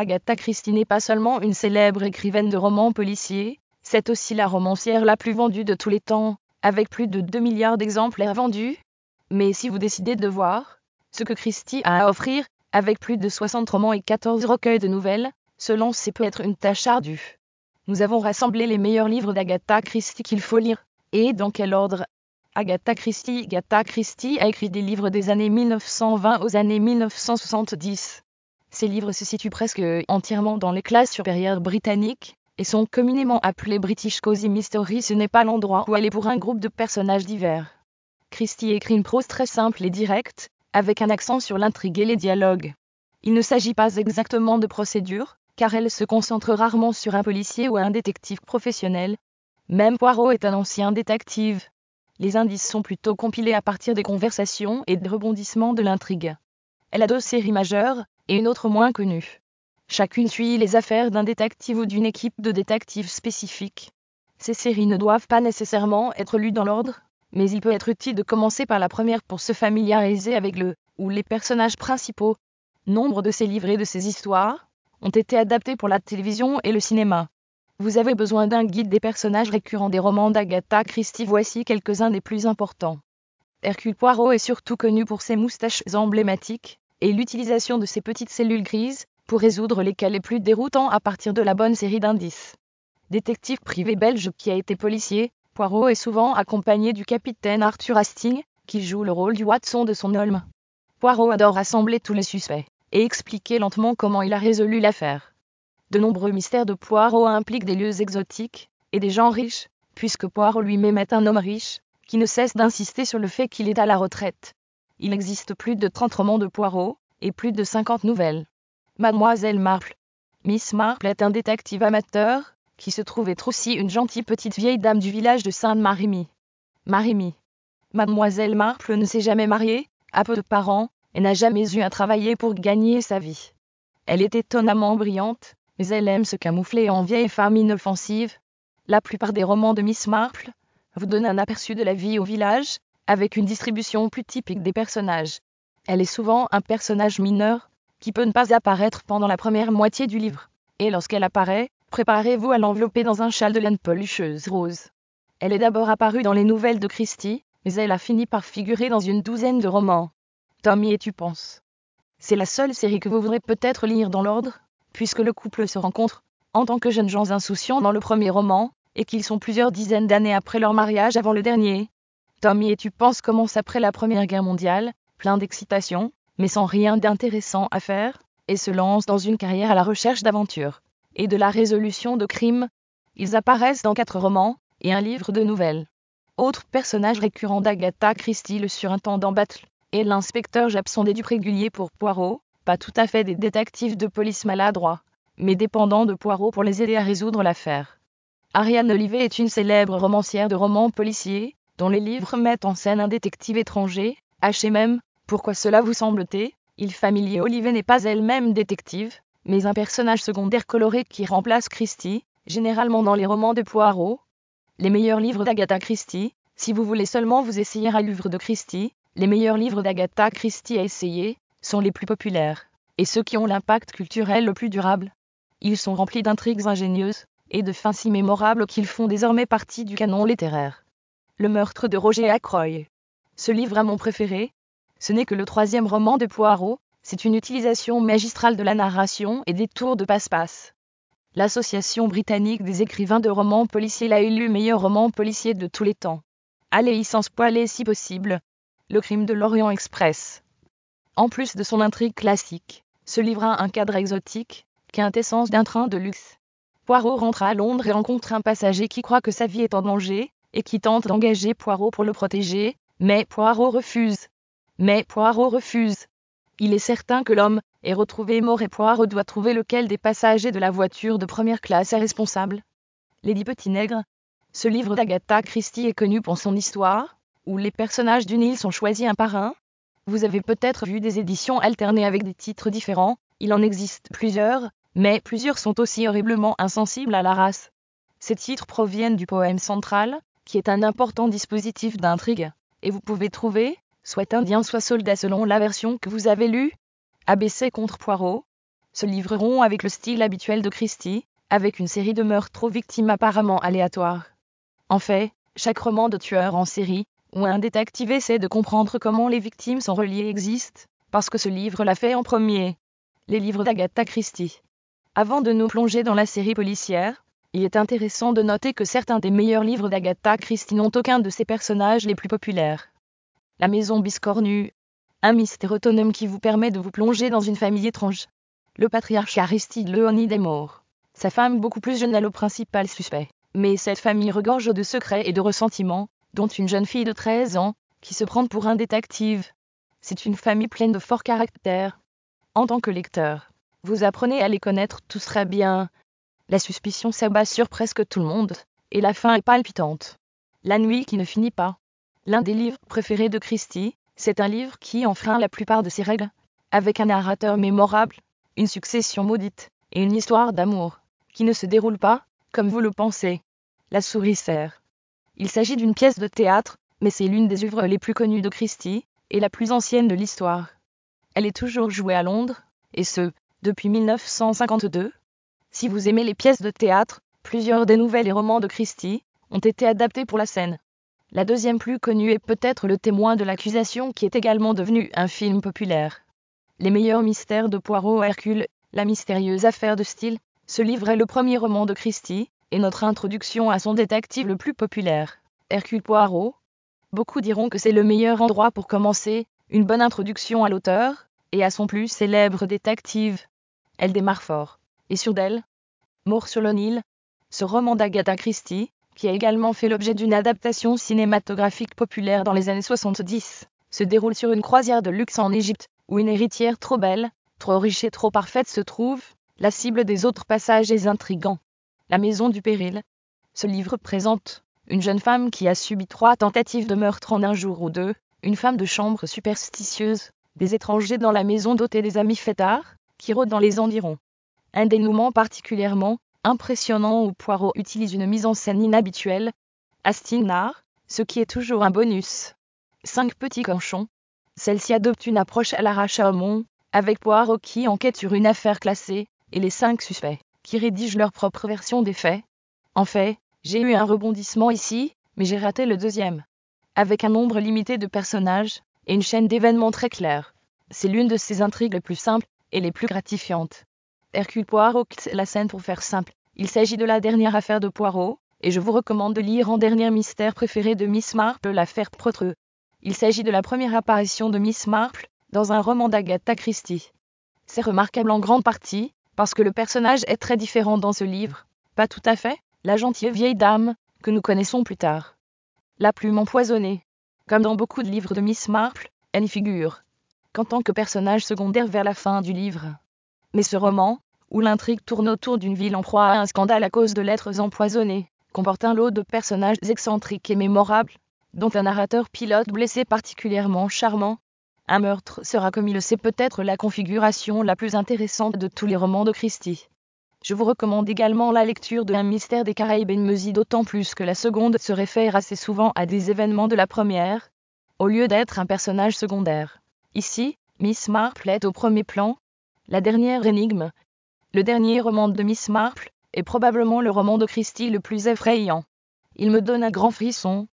Agatha Christie n'est pas seulement une célèbre écrivaine de romans policiers, c'est aussi la romancière la plus vendue de tous les temps, avec plus de 2 milliards d'exemplaires vendus. Mais si vous décidez de voir ce que Christie a à offrir, avec plus de 60 romans et 14 recueils de nouvelles, se lancer peut être une tâche ardue. Nous avons rassemblé les meilleurs livres d'Agatha Christie qu'il faut lire. Et dans quel ordre? Agatha Christie Agatha Christie a écrit des livres des années 1920 aux années 1970. Ces livres se situent presque entièrement dans les classes supérieures britanniques et sont communément appelés British Cozy Mystery. Ce n'est pas l'endroit où aller pour un groupe de personnages divers. Christie écrit une prose très simple et directe, avec un accent sur l'intrigue et les dialogues. Il ne s'agit pas exactement de procédure, car elle se concentre rarement sur un policier ou un détective professionnel. Même Poirot est un ancien détective. Les indices sont plutôt compilés à partir des conversations et des rebondissements de l'intrigue. Elle a deux séries majeures, et une autre moins connue. Chacune suit les affaires d'un détective ou d'une équipe de détectives spécifiques. Ces séries ne doivent pas nécessairement être lues dans l'ordre, mais il peut être utile de commencer par la première pour se familiariser avec le ou les personnages principaux. Nombre de ces livres et de ces histoires ont été adaptés pour la télévision et le cinéma. Vous avez besoin d'un guide des personnages récurrents des romans d'Agatha Christie. Voici quelques-uns des plus importants. Hercule Poirot est surtout connu pour ses moustaches emblématiques et l'utilisation de ses petites cellules grises pour résoudre les cas les plus déroutants à partir de la bonne série d'indices. Détective privé belge qui a été policier, Poirot est souvent accompagné du capitaine Arthur Hastings, qui joue le rôle du Watson de son Holmes. Poirot adore rassembler tous les suspects et expliquer lentement comment il a résolu l'affaire. De nombreux mystères de Poirot impliquent des lieux exotiques et des gens riches, puisque Poirot lui-même est un homme riche, qui ne cesse d'insister sur le fait qu'il est à la retraite. Il existe plus de 30 romans de Poirot, et plus de 50 nouvelles. Mademoiselle Marple. Miss Marple est un détective amateur, qui se trouve être aussi une gentille petite vieille dame du village de Sainte-Marimie. Marimie. Mademoiselle Marple ne s'est jamais mariée, a peu de parents, et n'a jamais eu à travailler pour gagner sa vie. Elle est étonnamment brillante, mais elle aime se camoufler en vieille femme inoffensive. La plupart des romans de Miss Marple vous donnent un aperçu de la vie au village, avec une distribution plus typique des personnages. Elle est souvent un personnage mineur, qui peut ne pas apparaître pendant la première moitié du livre. Et lorsqu'elle apparaît, Préparez-vous à l'envelopper dans un châle de laine pelucheuse rose. Elle est d'abord apparue dans les nouvelles de Christie, mais elle a fini par figurer dans une douzaine de romans. Tommy et tu penses? C'est la seule série que vous voudrez peut-être lire dans l'ordre, puisque le couple se rencontre, en tant que jeunes gens insouciants dans le premier roman, et qu'ils sont plusieurs dizaines d'années après leur mariage avant le dernier. Tommy et tu penses commence après la Première Guerre mondiale, plein d'excitation, mais sans rien d'intéressant à faire, et se lance dans une carrière à la recherche d'aventures et de la résolution de crimes? Ils apparaissent dans quatre romans et un livre de nouvelles. Autres personnages récurrents d'Agatha Christie, le surintendant Battle et l'inspecteur Japp sont des dupes réguliers pour Poirot, pas tout à fait des détectives de police maladroits, mais dépendants de Poirot pour les aider à résoudre l'affaire. Ariane Olivet est une célèbre romancière de romans policiers, dont les livres mettent en scène un détective étranger, HMM. Pourquoi cela vous semble-t-il? Il familier Olivet n'est pas elle-même détective, mais un personnage secondaire coloré qui remplace Christie, généralement dans les romans de Poirot. Les meilleurs livres d'Agatha Christie, si vous voulez seulement vous essayer à livre de Christie, les meilleurs livres d'Agatha Christie à essayer, sont les plus populaires, et ceux qui ont l'impact culturel le plus durable. Ils sont remplis d'intrigues ingénieuses, et de fins si mémorables qu'ils font désormais partie du canon littéraire. Le meurtre de Roger Ackroy. Ce livre a mon préféré. Ce n'est que le troisième roman de Poirot, c'est une utilisation magistrale de la narration et des tours de passe-passe. L'Association britannique des écrivains de romans policiers l'a élu meilleur roman policier de tous les temps. Allez-y sans spoiler si possible. Le crime de l'Orient Express. En plus de son intrigue classique, ce livre a un cadre exotique, quintessence d'un train de luxe. Poirot rentre à Londres et rencontre un passager qui croit que sa vie est en danger, et qui tente d'engager Poirot pour le protéger, mais Poirot refuse. Mais Poirot refuse. Il est certain que l'homme est retrouvé mort et Poirot doit trouver lequel des passagers de la voiture de première classe est responsable. Lady Petit Nègre. Ce livre d'Agatha Christie est connu pour son histoire, où les personnages d'une île sont choisis un par un. Vous avez peut-être vu des éditions alternées avec des titres différents, il en existe plusieurs, mais plusieurs sont aussi horriblement insensibles à la race. Ces titres proviennent du poème central, qui est un important dispositif d'intrigue, et vous pouvez trouver, soit indien soit soldat selon la version que vous avez lue. ABC contre Poirot. se livreront avec le style habituel de Christie, avec une série de meurtres aux victimes apparemment aléatoires. En fait, chaque roman de tueur en série, où un détective essaie de comprendre comment les victimes sont reliées existe, parce que ce livre l'a fait en premier. Les livres d'Agatha Christie. Avant de nous plonger dans la série policière, il est intéressant de noter que certains des meilleurs livres d'Agatha Christie n'ont aucun de ses personnages les plus populaires. La maison biscornue, un mystère autonome qui vous permet de vous plonger dans une famille étrange. Le patriarche Aristide Leonide est. Sa femme beaucoup plus jeune est le principal suspect. Mais cette famille regorge de secrets et de ressentiments, dont une jeune fille de 13 ans, qui se prend pour un détective. C'est une famille pleine de fort caractère. En tant que lecteur, vous apprenez à les connaître tous très bien, la suspicion s'abat sur presque tout le monde, et la fin est palpitante. La nuit qui ne finit pas. L'un des livres préférés de Christie, c'est un livre qui enfreint la plupart de ses règles, avec un narrateur mémorable, une succession maudite, et une histoire d'amour, qui ne se déroule pas, comme vous le pensez. La souris serre. Il s'agit d'une pièce de théâtre, mais c'est l'une des œuvres les plus connues de Christie, et la plus ancienne de l'histoire. Elle est toujours jouée à Londres, et ce, depuis 1952, si vous aimez les pièces de théâtre, plusieurs des nouvelles et romans de Christie ont été adaptés pour la scène. La deuxième plus connue est peut-être Le témoin de l'accusation qui est également devenu un film populaire. Les meilleurs mystères de Poirot Hercule, la mystérieuse affaire de style, ce livre est le premier roman de Christie, et notre introduction à son détective le plus populaire, Hercule Poirot. Beaucoup diront que c'est le meilleur endroit pour commencer, une bonne introduction à l'auteur, et à son plus célèbre détective. Elle démarre fort et sur d'elle. Mort sur le Nil, ce roman d'Agatha Christie, qui a également fait l'objet d'une adaptation cinématographique populaire dans les années 70, se déroule sur une croisière de luxe en Égypte, où une héritière trop belle, trop riche et trop parfaite se trouve, la cible des autres passages est intrigants. La maison du péril. Ce livre présente une jeune femme qui a subi trois tentatives de meurtre en un jour ou deux, une femme de chambre superstitieuse, des étrangers dans la maison dotée des amis fêtards, qui rôdent dans les environs. Un dénouement particulièrement impressionnant où Poirot utilise une mise en scène inhabituelle. Astinard, ce qui est toujours un bonus. Cinq petits canchons. Celle-ci adopte une approche à l'arrache à avec Poirot qui enquête sur une affaire classée, et les cinq suspects, qui rédigent leur propre version des faits. En fait, j'ai eu un rebondissement ici, mais j'ai raté le deuxième. Avec un nombre limité de personnages, et une chaîne d'événements très claire. C'est l'une de ces intrigues les plus simples, et les plus gratifiantes. Hercule Poirot la scène pour faire simple. Il s'agit de la dernière affaire de Poirot, et je vous recommande de lire en dernier mystère préféré de Miss Marple l'affaire Protreux. Il s'agit de la première apparition de Miss Marple dans un roman d'Agatha Christie. C'est remarquable en grande partie, parce que le personnage est très différent dans ce livre. Pas tout à fait, la gentille vieille dame, que nous connaissons plus tard. La plume empoisonnée. Comme dans beaucoup de livres de Miss Marple, elle y figure. Qu'en tant que personnage secondaire vers la fin du livre. Mais ce roman, où l'intrigue tourne autour d'une ville en proie à un scandale à cause de lettres empoisonnées, comporte un lot de personnages excentriques et mémorables, dont un narrateur pilote blessé particulièrement charmant. Un meurtre sera comme il le sait peut-être la configuration la plus intéressante de tous les romans de Christie. Je vous recommande également la lecture de Un mystère des Caraïbes et d'autant plus que la seconde se réfère assez souvent à des événements de la première, au lieu d'être un personnage secondaire. Ici, Miss Marple est au premier plan, la dernière énigme. Le dernier roman de Miss Marple est probablement le roman de Christie le plus effrayant. Il me donne un grand frisson,